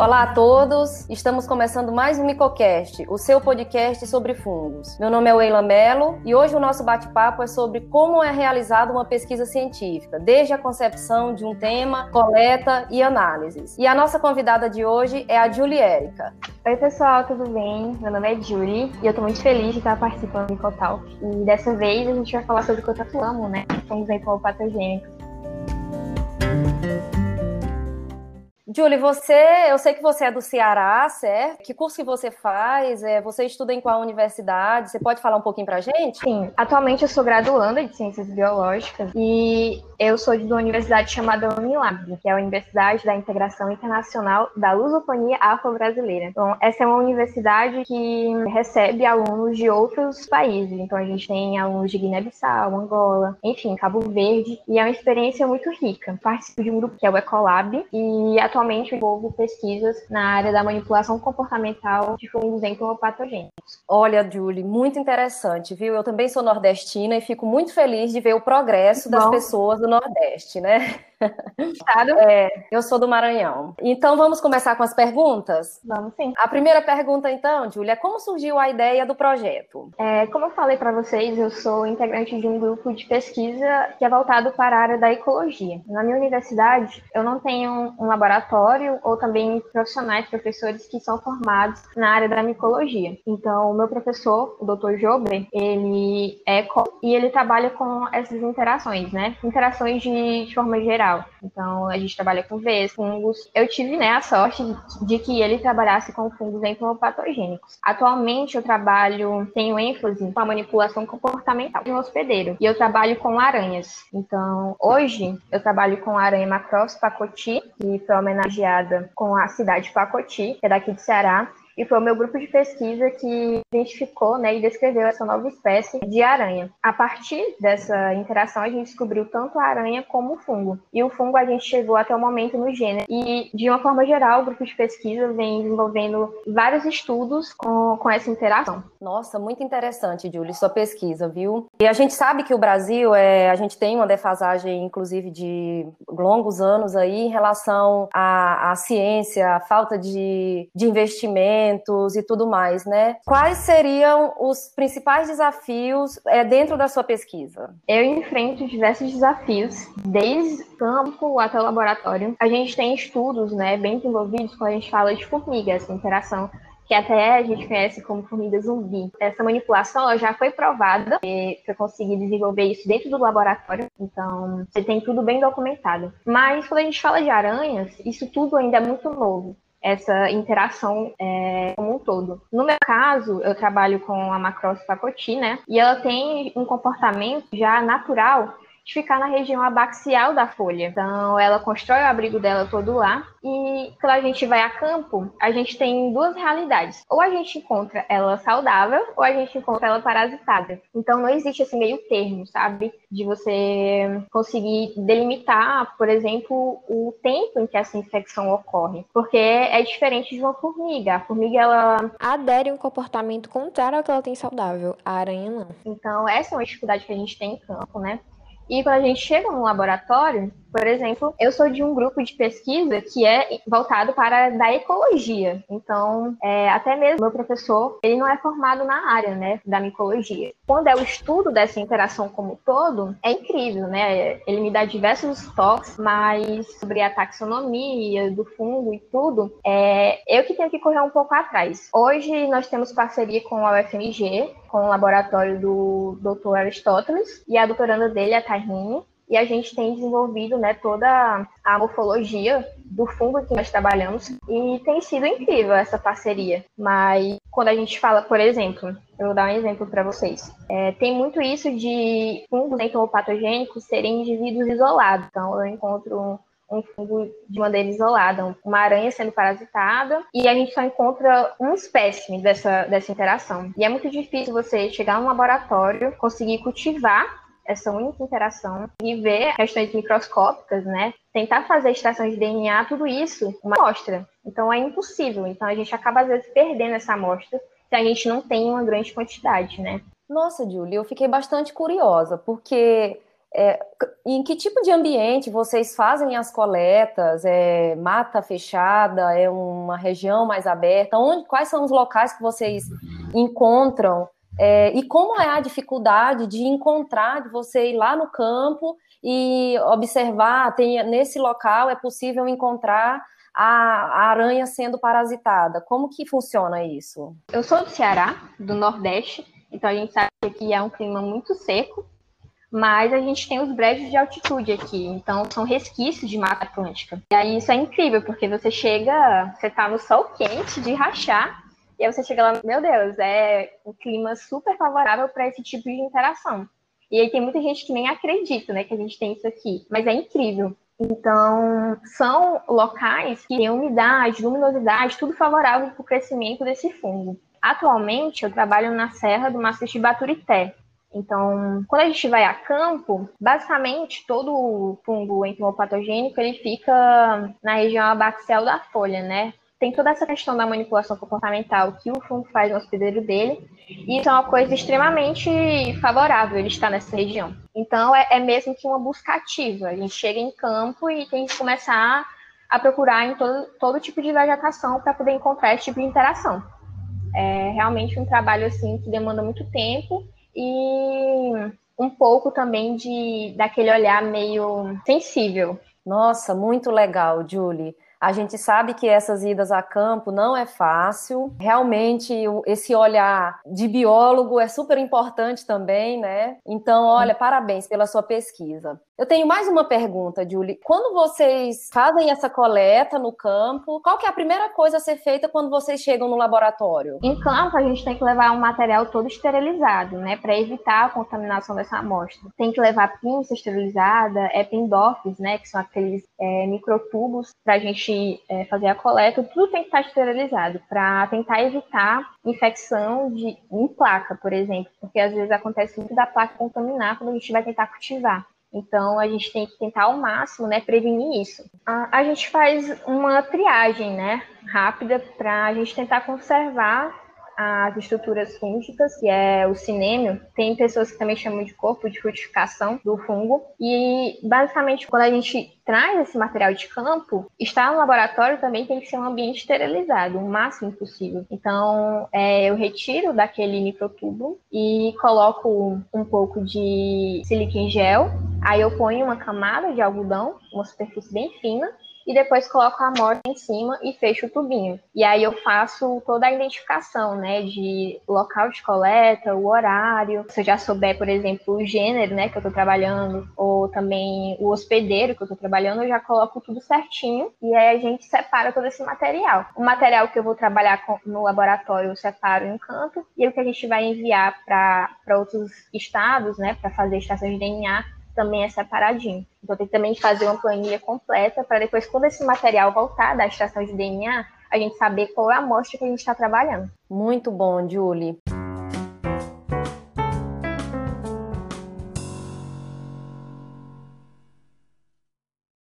Olá a todos, estamos começando mais um Micocast, o seu podcast sobre fungos. Meu nome é Weila Mello e hoje o nosso bate-papo é sobre como é realizada uma pesquisa científica, desde a concepção de um tema, coleta e análises. E a nossa convidada de hoje é a Julie Érica. Oi pessoal, tudo bem? Meu nome é Julie e eu estou muito feliz de estar participando do Micotalk. E dessa vez a gente vai falar sobre o que eu amo, né? Fungos patogênicos. Julie, você, eu sei que você é do Ceará, certo? Que curso que você faz? É, você estuda em qual universidade? Você pode falar um pouquinho pra gente? Sim, atualmente eu sou graduanda de Ciências Biológicas e eu sou de uma universidade chamada Unilab, que é a Universidade da Integração Internacional da Lusofonia Afro-Brasileira. Então, essa é uma universidade que recebe alunos de outros países. Então, a gente tem alunos de Guiné-Bissau, Angola, enfim, Cabo Verde, e é uma experiência muito rica. Participo de um grupo que é o Ecolab e atualmente atualmente envolvo pesquisas na área da manipulação comportamental de fungos entomopatogênicos. Olha, Julie, muito interessante, viu? Eu também sou nordestina e fico muito feliz de ver o progresso das Bom. pessoas do Nordeste, né? É, eu sou do Maranhão. Então vamos começar com as perguntas? Vamos sim. A primeira pergunta, então, Júlia, como surgiu a ideia do projeto? É, como eu falei para vocês, eu sou integrante de um grupo de pesquisa que é voltado para a área da ecologia. Na minha universidade, eu não tenho um laboratório ou também profissionais, professores que são formados na área da micologia. Então, o meu professor, o Dr. Jober, ele é e ele trabalha com essas interações, né? Interações de, de forma geral então, a gente trabalha com Vs, fungos. Eu tive né, a sorte de que ele trabalhasse com fungos entomopatogênicos. Atualmente, eu trabalho, tenho ênfase com a manipulação comportamental de um hospedeiro. E eu trabalho com aranhas. Então, hoje, eu trabalho com a aranha Macross pacoti, que foi homenageada com a cidade de Pacoti, que é daqui do Ceará e foi o meu grupo de pesquisa que identificou né, e descreveu essa nova espécie de aranha. A partir dessa interação, a gente descobriu tanto a aranha como o fungo. E o fungo a gente chegou até o momento no gênero. E, de uma forma geral, o grupo de pesquisa vem desenvolvendo vários estudos com, com essa interação. Nossa, muito interessante, Julie, sua pesquisa, viu? E a gente sabe que o Brasil, é, a gente tem uma defasagem, inclusive, de longos anos aí em relação à, à ciência, à falta de, de investimento e tudo mais, né? Quais seriam os principais desafios é, dentro da sua pesquisa? Eu enfrento diversos desafios, desde campo até o laboratório. A gente tem estudos, né, bem desenvolvidos quando a gente fala de formiga, essa interação que até a gente conhece como formiga zumbi. Essa manipulação já foi provada, e eu consegui desenvolver isso dentro do laboratório, então você tem tudo bem documentado. Mas quando a gente fala de aranhas, isso tudo ainda é muito novo essa interação é, como um todo. No meu caso, eu trabalho com a Macross pacoti, né? E ela tem um comportamento já natural de ficar na região abaxial da folha. Então, ela constrói o abrigo dela todo lá. E quando a gente vai a campo, a gente tem duas realidades. Ou a gente encontra ela saudável, ou a gente encontra ela parasitada. Então, não existe esse meio termo, sabe? De você conseguir delimitar, por exemplo, o tempo em que essa infecção ocorre. Porque é diferente de uma formiga. A formiga, ela... Adere um comportamento contrário ao que ela tem saudável. A aranha, não. Então, essa é uma dificuldade que a gente tem em campo, né? E quando a gente chega no laboratório, por exemplo, eu sou de um grupo de pesquisa que é voltado para da ecologia. Então, é, até mesmo meu professor, ele não é formado na área, né, da micologia. Quando é o estudo dessa interação como um todo, é incrível, né? Ele me dá diversos toques, mas sobre a taxonomia do fungo e tudo, é eu que tenho que correr um pouco atrás. Hoje nós temos parceria com a UFMG, com o laboratório do Dr. Aristóteles e a doutoranda dele, a Tairine, e a gente tem desenvolvido né, toda a morfologia do fungo que nós trabalhamos e tem sido incrível essa parceria. Mas quando a gente fala, por exemplo, eu vou dar um exemplo para vocês. É, tem muito isso de fungos entomopatogênicos serem indivíduos isolados. Então, eu encontro um fungo de maneira isolada, uma aranha sendo parasitada, e a gente só encontra um espécime dessa, dessa interação. E é muito difícil você chegar num laboratório, conseguir cultivar essa única interação e ver questões microscópicas, né? Tentar fazer extração de DNA, tudo isso, uma amostra. Então é impossível. Então a gente acaba às vezes perdendo essa amostra se a gente não tem uma grande quantidade, né? Nossa, Julie, eu fiquei bastante curiosa, porque É, em que tipo de ambiente vocês fazem as coletas? É mata fechada? É uma região mais aberta? Onde, quais são os locais que vocês encontram? É, e como é a dificuldade de encontrar, de você ir lá no campo e observar, tem, nesse local é possível encontrar a, a, aranha sendo parasitada. Como que funciona isso? Eu sou do Ceará, do Nordeste, então a gente sabe que aqui é um clima muito seco, mas a gente tem os brejos de altitude aqui, então são resquícios de Mata Atlântica. E aí isso é incrível, porque você chega, você tá no sol quente de rachar, e aí você chega lá, meu Deus, é um clima super favorável para esse tipo de interação. E aí tem muita gente que nem acredita, né, que a gente tem isso aqui, mas é incrível. Então, são locais que têm umidade, luminosidade, tudo favorável para o crescimento desse fungo. Atualmente, eu trabalho na Serra do Maciço de Baturité, então, quando a gente vai a campo, basicamente todo o fungo entomopatogênico ele fica na região abaxial da folha, né? Tem toda essa questão da manipulação comportamental que o fungo faz no hospedeiro dele, e isso é uma coisa extremamente favorável ele estar nessa região. Então, é, é mesmo que uma busca ativa. A gente chega em campo e tem que começar a procurar em todo, todo tipo de vegetação para poder encontrar esse tipo de interação. É realmente um trabalho assim que demanda muito tempo e um pouco também de daquele olhar meio sensível. Nossa, muito legal, Julie. A gente sabe que essas idas a campo não é fácil. Realmente, esse olhar de biólogo é super importante também, né? Então, olha, parabéns pela sua pesquisa. Eu tenho mais uma pergunta, Julie. Quando vocês fazem essa coleta no campo, qual que é a primeira coisa a ser feita quando vocês chegam no laboratório? Em campo, a gente tem que levar um material todo esterilizado, né, para evitar a contaminação dessa amostra. Tem que levar pinça esterilizada, epindorfs, né, que são aqueles é, microtubos para a gente é, fazer a coleta. Tudo tem que estar esterilizado para tentar evitar infecção de, em placa, por exemplo, porque às vezes acontece muito da placa contaminar quando a gente vai tentar cultivar. Então, a gente tem que tentar ao máximo, né, prevenir isso. A, a gente faz uma triagem, né, rápida para a gente tentar conservar as estruturas fúngicas, que é o cinêmio. Tem pessoas que também chamam de corpo de frutificação do fungo. E, basicamente, quando a gente traz esse material de campo, estar no laboratório também tem que ser um ambiente esterilizado, o máximo possível. Então, é, eu retiro daquele microtubo e coloco um pouco de sílica em gel. Aí eu ponho uma camada de algodão, uma superfície bem fina, e depois coloco a amostra em cima e fecho o tubinho. E aí eu faço toda a identificação, né, de local de coleta, o horário. Se eu já souber, por exemplo, o gênero, né, que eu tô trabalhando, ou também o hospedeiro que eu tô trabalhando, eu já coloco tudo certinho e aí a gente separa todo esse material. O material que eu vou trabalhar no laboratório eu separo em um canto e o que a gente vai enviar para outros estados, né, para fazer estações de DNA, também é separadinho. Então tem que também fazer uma planilha completa para depois, quando esse material voltar da extração de DNA, a gente saber qual é a amostra que a gente está trabalhando. Muito bom, Julie.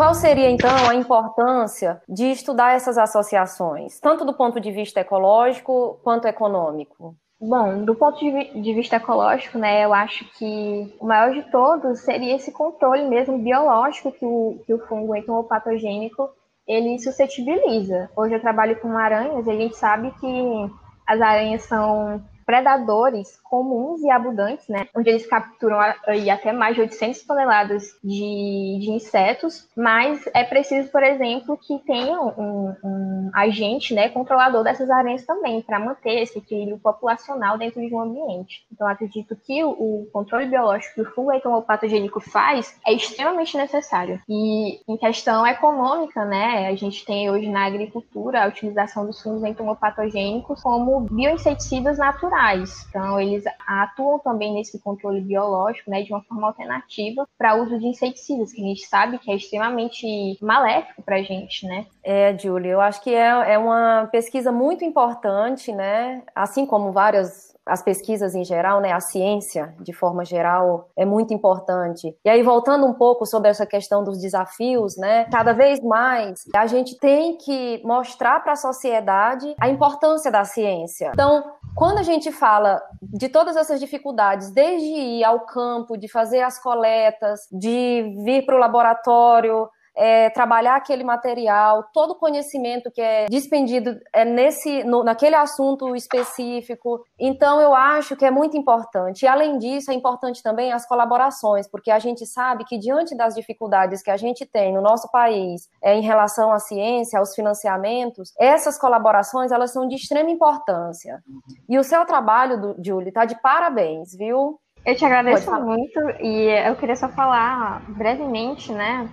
Qual seria, então, a importância de estudar essas associações, tanto do ponto de vista ecológico quanto econômico? Bom, do ponto de vista ecológico, né, eu acho que o maior de todos seria esse controle mesmo biológico que o, que o fungo entomopatogênico ele suscetibiliza. Hoje eu trabalho com aranhas e a gente sabe que as aranhas são predadores comuns e abundantes, né? Onde eles capturam aí até mais de 800 toneladas de, de insetos, mas é preciso, por exemplo, que tenha um, um agente, né, controlador dessas aranhas também, para manter esse equilíbrio populacional dentro de um ambiente. Então, acredito que o, o controle biológico que o fungo entomopatogênico faz é extremamente necessário. E em questão econômica, né, a gente tem hoje na agricultura a utilização dos fungos entomopatogênicos como bioinseticidas naturais então, eles atuam também nesse controle biológico, né, de uma forma alternativa para uso de inseticidas, que a gente sabe que é extremamente maléfico para a gente, né? É, Júlia, eu acho que é, é uma pesquisa muito importante, né? Assim como várias as pesquisas em geral, né, a ciência de forma geral é muito importante. E aí voltando um pouco sobre essa questão dos desafios, né, cada vez mais a gente tem que mostrar para a sociedade a importância da ciência. Então, quando a gente fala de todas essas dificuldades, desde ir ao campo, de fazer as coletas, de vir para o laboratório, é, trabalhar aquele material, todo o conhecimento que é dispendido é nesse, no, naquele assunto específico. Então, eu acho que é muito importante. E, além disso, é importante também as colaborações, porque a gente sabe que, diante das dificuldades que a gente tem no nosso país é, em relação à ciência, aos financiamentos, essas colaborações elas são de extrema importância. E o seu trabalho, do, Julie, está de parabéns, viu? Eu te agradeço muito e eu queria só falar brevemente, né,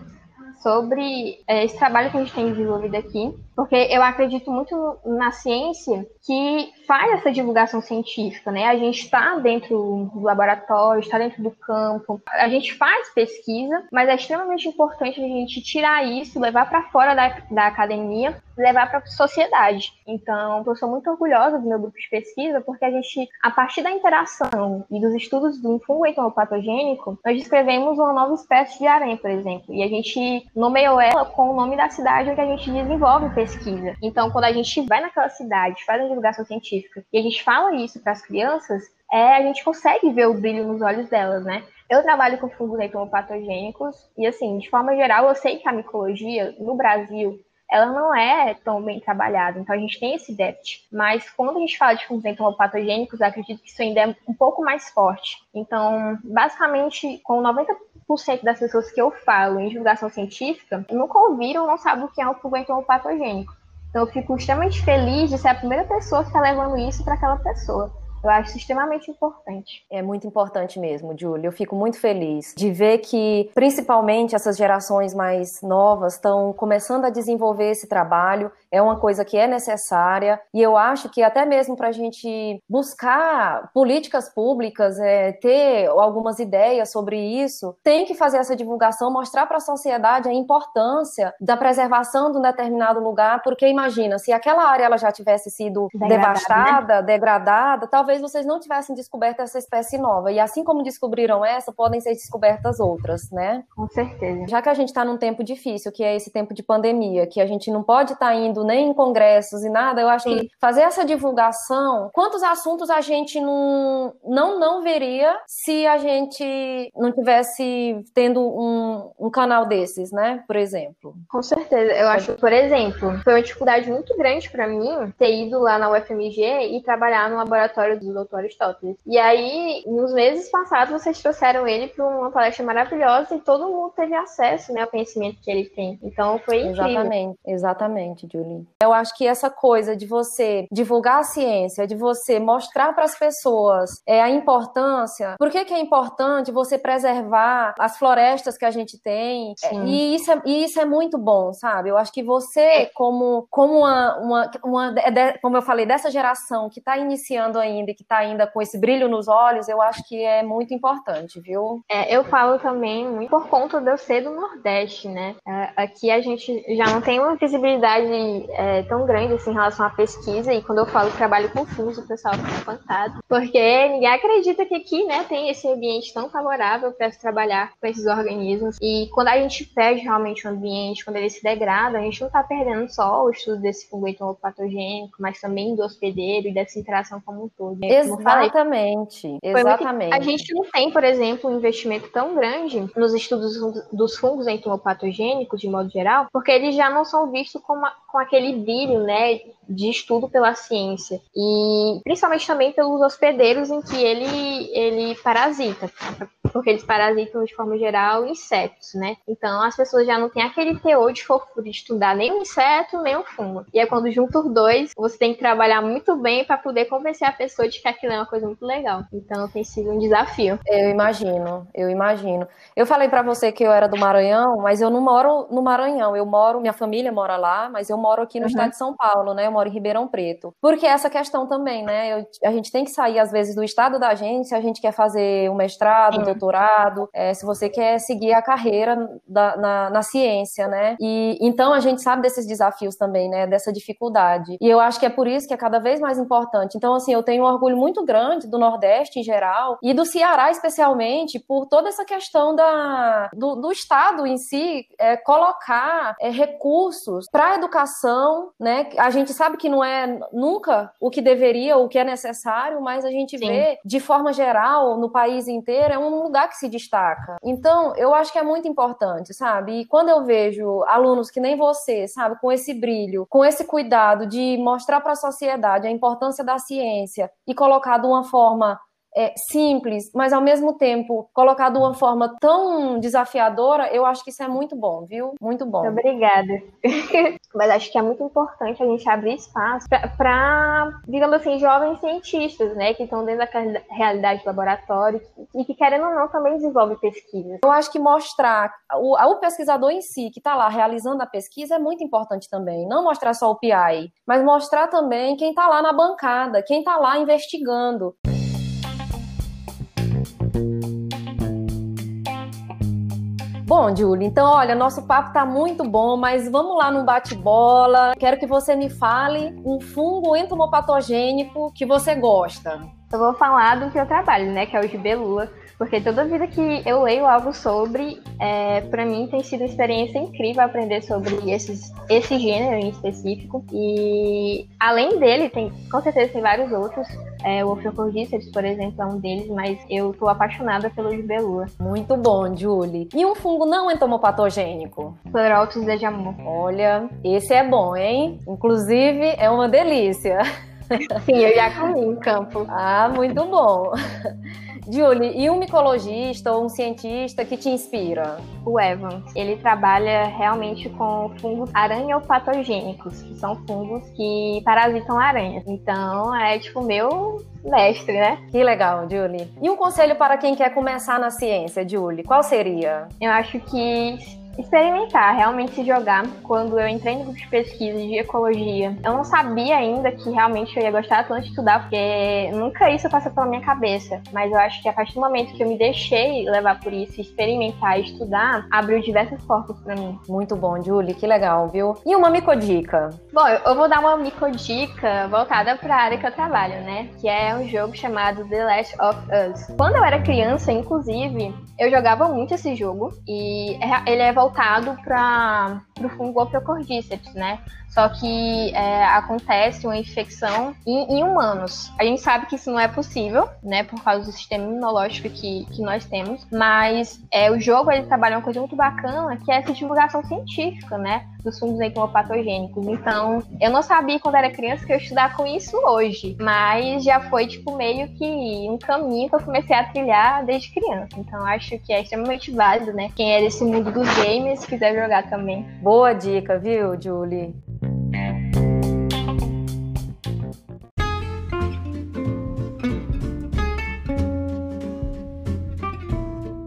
sobre é, esse trabalho que a gente tem desenvolvido aqui, porque eu acredito muito na ciência que faz essa divulgação científica, né? A gente está dentro do laboratório, está dentro do campo, a gente faz pesquisa, mas é extremamente importante a gente tirar isso, levar para fora da, da academia, levar para a sociedade. Então, eu sou muito orgulhosa do meu grupo de pesquisa, porque a gente, a partir da interação e dos estudos do fungo entomopatogênico, nós descrevemos uma nova espécie de aranha, por exemplo, e a gente nomeou ela com o nome da cidade onde a gente desenvolve pesquisa. Então, quando a gente vai naquela cidade, faz a divulgação científica e a gente fala isso para as crianças, é, a gente consegue ver o brilho nos olhos delas, né? Eu trabalho com fungos entomopatogênicos e, assim, de forma geral, eu sei que a micologia no Brasil ela não é tão bem trabalhada, então a gente tem esse déficit. Mas quando a gente fala de fungos entomopatogênicos, acredito que isso ainda é um pouco mais forte. Então, basicamente, com 90 90% das pessoas que eu falo em divulgação científica nunca ouviram, não sabem o que é um fungo patogênico. Então eu fico extremamente feliz de ser a primeira pessoa que está levando isso para aquela pessoa. Eu acho extremamente importante. É muito importante mesmo, Júlia. Eu fico muito feliz de ver que, principalmente, essas gerações mais novas estão começando a desenvolver esse trabalho. É uma coisa que é necessária e eu acho que até mesmo para a gente buscar políticas públicas, é, ter algumas ideias sobre isso, tem que fazer essa divulgação, mostrar para a sociedade a importância da preservação de um determinado lugar, porque imagina, se aquela área ela já tivesse sido degradada, devastada, né? degradada, talvez talvez vocês não tivessem descoberto essa espécie nova. E assim como descobriram essa, podem ser descobertas outras, né? Com certeza. Já que a gente está num tempo difícil, que é esse tempo de pandemia, que a gente não pode estar tá indo nem em congressos e nada, eu acho Sim. que fazer essa divulgação, quantos assuntos a gente não, não, não veria se a gente não tivesse tendo um, um canal desses, né? Por exemplo. Com certeza. Eu acho, por exemplo, foi uma dificuldade muito grande para mim ter ido lá na UFMG e trabalhar no laboratório do Dr. Aristóteles. E aí, nos meses passados, vocês trouxeram ele para uma palestra maravilhosa e todo mundo teve acesso né, ao conhecimento que ele tem. Então, foi incrível. Exatamente, exatamente, Julie. Eu acho que essa coisa de você divulgar a ciência, de você mostrar para as pessoas é, a importância. Por que, que é importante você preservar as florestas que a gente tem? É, e, isso é, e isso é muito bom, sabe? Eu acho que você, é. como, como uma, uma, uma como eu falei, dessa geração que está iniciando ainda, ainda, que está ainda com esse brilho nos olhos, eu acho que é muito importante, viu? É, eu falo também muito por conta de eu ser do Nordeste, né? É, aqui a gente já não tem uma visibilidade é, tão grande assim, em relação à pesquisa, e quando eu falo trabalho com FUS, o pessoal fica espantado, porque ninguém acredita que aqui, né, tem esse ambiente tão favorável para se trabalhar com esses organismos, e quando a gente perde realmente o ambiente, quando ele se degrada, a gente não está perdendo só o estudo desse fungo patogênico, mas também do hospedeiro e dessa interação como um todo. Exatamente, exatamente. A gente não tem, por exemplo, um investimento tão grande nos estudos dos fungos entomopatogênicos, de modo geral, porque eles já não são vistos com, uma, com aquele brilho, né, de estudo pela ciência. E principalmente também pelos hospedeiros em que ele, ele parasita porque eles parasitam de forma geral insetos, né? Então as pessoas já não têm aquele teor de fofura de estudar nem o inseto, nem o fungo. E é quando junta os dois, você tem que trabalhar muito bem para poder convencer a pessoa de que aquilo é uma coisa muito legal. Então tem sido um desafio. Eu imagino, eu imagino. Eu falei para você que eu era do Maranhão, mas eu não moro no Maranhão. Eu moro, minha família mora lá, mas eu moro aqui no uhum. estado de São Paulo, né? Eu moro em Ribeirão Preto. Porque essa questão também, né? Eu, a gente tem que sair às vezes do estado da gente, se a gente quer fazer um mestrado, um doutorado, é, se você quer seguir a carreira da, na, na, ciência, né? E então a gente sabe desses desafios também, né? Dessa dificuldade. E eu acho que é por isso que é cada vez mais importante. Então, assim, eu tenho um orgulho muito grande do Nordeste em geral e do Ceará especialmente por toda essa questão da, do, do Estado em si é, colocar é, recursos para a educação educação, né? A gente sabe que não é nunca o que deveria, o que é necessário, mas a gente Sim. vê, de forma geral, no país inteiro, é um lugar que se destaca. Então, eu acho que é muito importante, sabe? E quando eu vejo alunos que nem você, sabe, com esse brilho, com esse cuidado de mostrar para a sociedade a importância da ciência e colocar de uma forma é, simples, mas ao mesmo tempo colocado de uma forma tão desafiadora, eu acho que isso é muito bom, viu? Muito bom. Obrigada. mas acho que é muito importante a gente abrir espaço para, digamos assim, jovens cientistas, né, que estão dentro da realidade do laboratório e que, querendo ou não, também desenvolvem pesquisa. Eu acho que mostrar o, o pesquisador em si, que está lá realizando a pesquisa, é muito importante também. Não mostrar só o PI, mas mostrar também quem está lá na bancada, quem está lá investigando. Bom, Julie, então olha, nosso papo tá muito bom, mas vamos lá no bate-bola. Quero que você me fale um fungo entomopatogênico que você gosta. Eu vou falar do que eu trabalho, né, que é o gibelula porque toda vida que eu leio algo sobre, é, para mim tem sido uma experiência incrível aprender sobre esses, esse gênero em específico. E além dele, tem, com certeza tem vários outros. É, o Ophiocordyceps, por exemplo, é um deles, mas eu tô apaixonada pelo libelula. Muito bom, Julie. E um fungo não entomopatogênico? Pleurotus de amor. Olha, esse é bom, hein? Inclusive, é uma delícia. Sim, eu já comi em campo. Ah, muito bom. Julie, e um micologista ou um cientista que te inspira? O Evans. Ele trabalha realmente com fungos aranhopatogênicos, que são fungos que parasitam aranhas. Então, é tipo meu mestre, né? Que legal, Julie. E um conselho para quem quer começar na ciência, Julie, qual seria? Eu acho que experimentar, realmente se jogar. Quando eu entrei no grupo de pesquisa de ecologia, eu não sabia ainda que realmente eu ia gostar tanto de estudar, porque nunca isso passou pela minha cabeça. Mas eu acho que a partir do momento que eu me deixei levar por isso, experimentar e estudar, abriu diversas portas para mim. Muito bom, Julie, que legal, viu? E uma micodica? Bom, eu vou dar uma micodica voltada para a área que eu trabalho, né? Que é um jogo chamado The Last of Us. Quando eu era criança, inclusive, eu jogava muito esse jogo e é, ele é voltado para o fungo Ophiocordyceps, né? Só que é, acontece uma infecção em, em, humanos. A gente sabe que isso não é possível, né? Por causa do sistema imunológico que, que nós temos. Mas é, o jogo ele trabalha uma coisa muito bacana, que é essa divulgação científica, né? Dos fungos entomopatogênicos. Então, eu não sabia quando era criança que eu ia estudar com isso hoje. Mas já foi, tipo, meio que um caminho que eu comecei a trilhar desde criança. Então, acho que é extremamente válido, né? Quem é desse mundo dos games quiser jogar também. Boa dica, viu, Julie?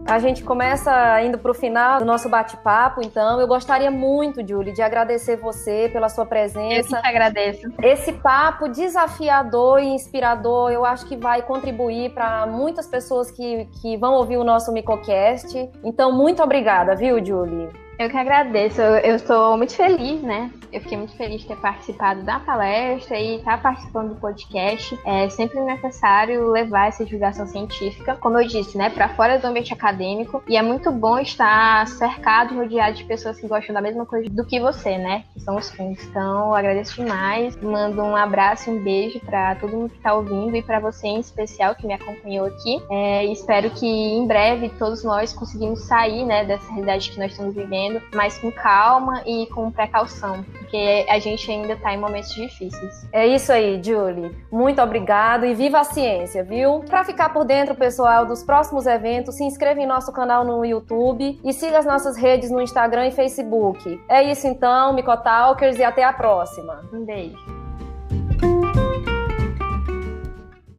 A gente começa indo para o final do nosso bate-papo, então eu gostaria muito, Julie, de agradecer você pela sua presença. Eu que agradeço. Esse papo desafiador e inspirador, eu acho que vai contribuir para muitas pessoas que, que vão ouvir o nosso Micocast. Então, muito obrigada, viu, Julie? Eu que agradeço. Eu estou muito feliz, né? Eu fiquei muito feliz de ter participado da palestra e estar tá participando do podcast. É sempre necessário levar essa divulgação científica, como eu disse, né, para fora do ambiente acadêmico. E é muito bom estar cercado, rodeado de pessoas que gostam da mesma coisa do que você, né? Que são os fundos. Então, eu agradeço demais. Mando um abraço e um beijo para todo mundo que está ouvindo e para você em especial que me acompanhou aqui. É, espero que em breve todos nós conseguimos sair, né, dessa realidade que nós estamos vivendo mas com calma e com precaução, porque a gente ainda está em momentos difíceis. É isso aí, Julie. Muito obrigado e viva a ciência, viu? Para ficar por dentro, pessoal, dos próximos eventos, se inscreva em nosso canal no YouTube e siga as nossas redes no Instagram e Facebook. É isso então, Micotalkers, e até a próxima. Um beijo.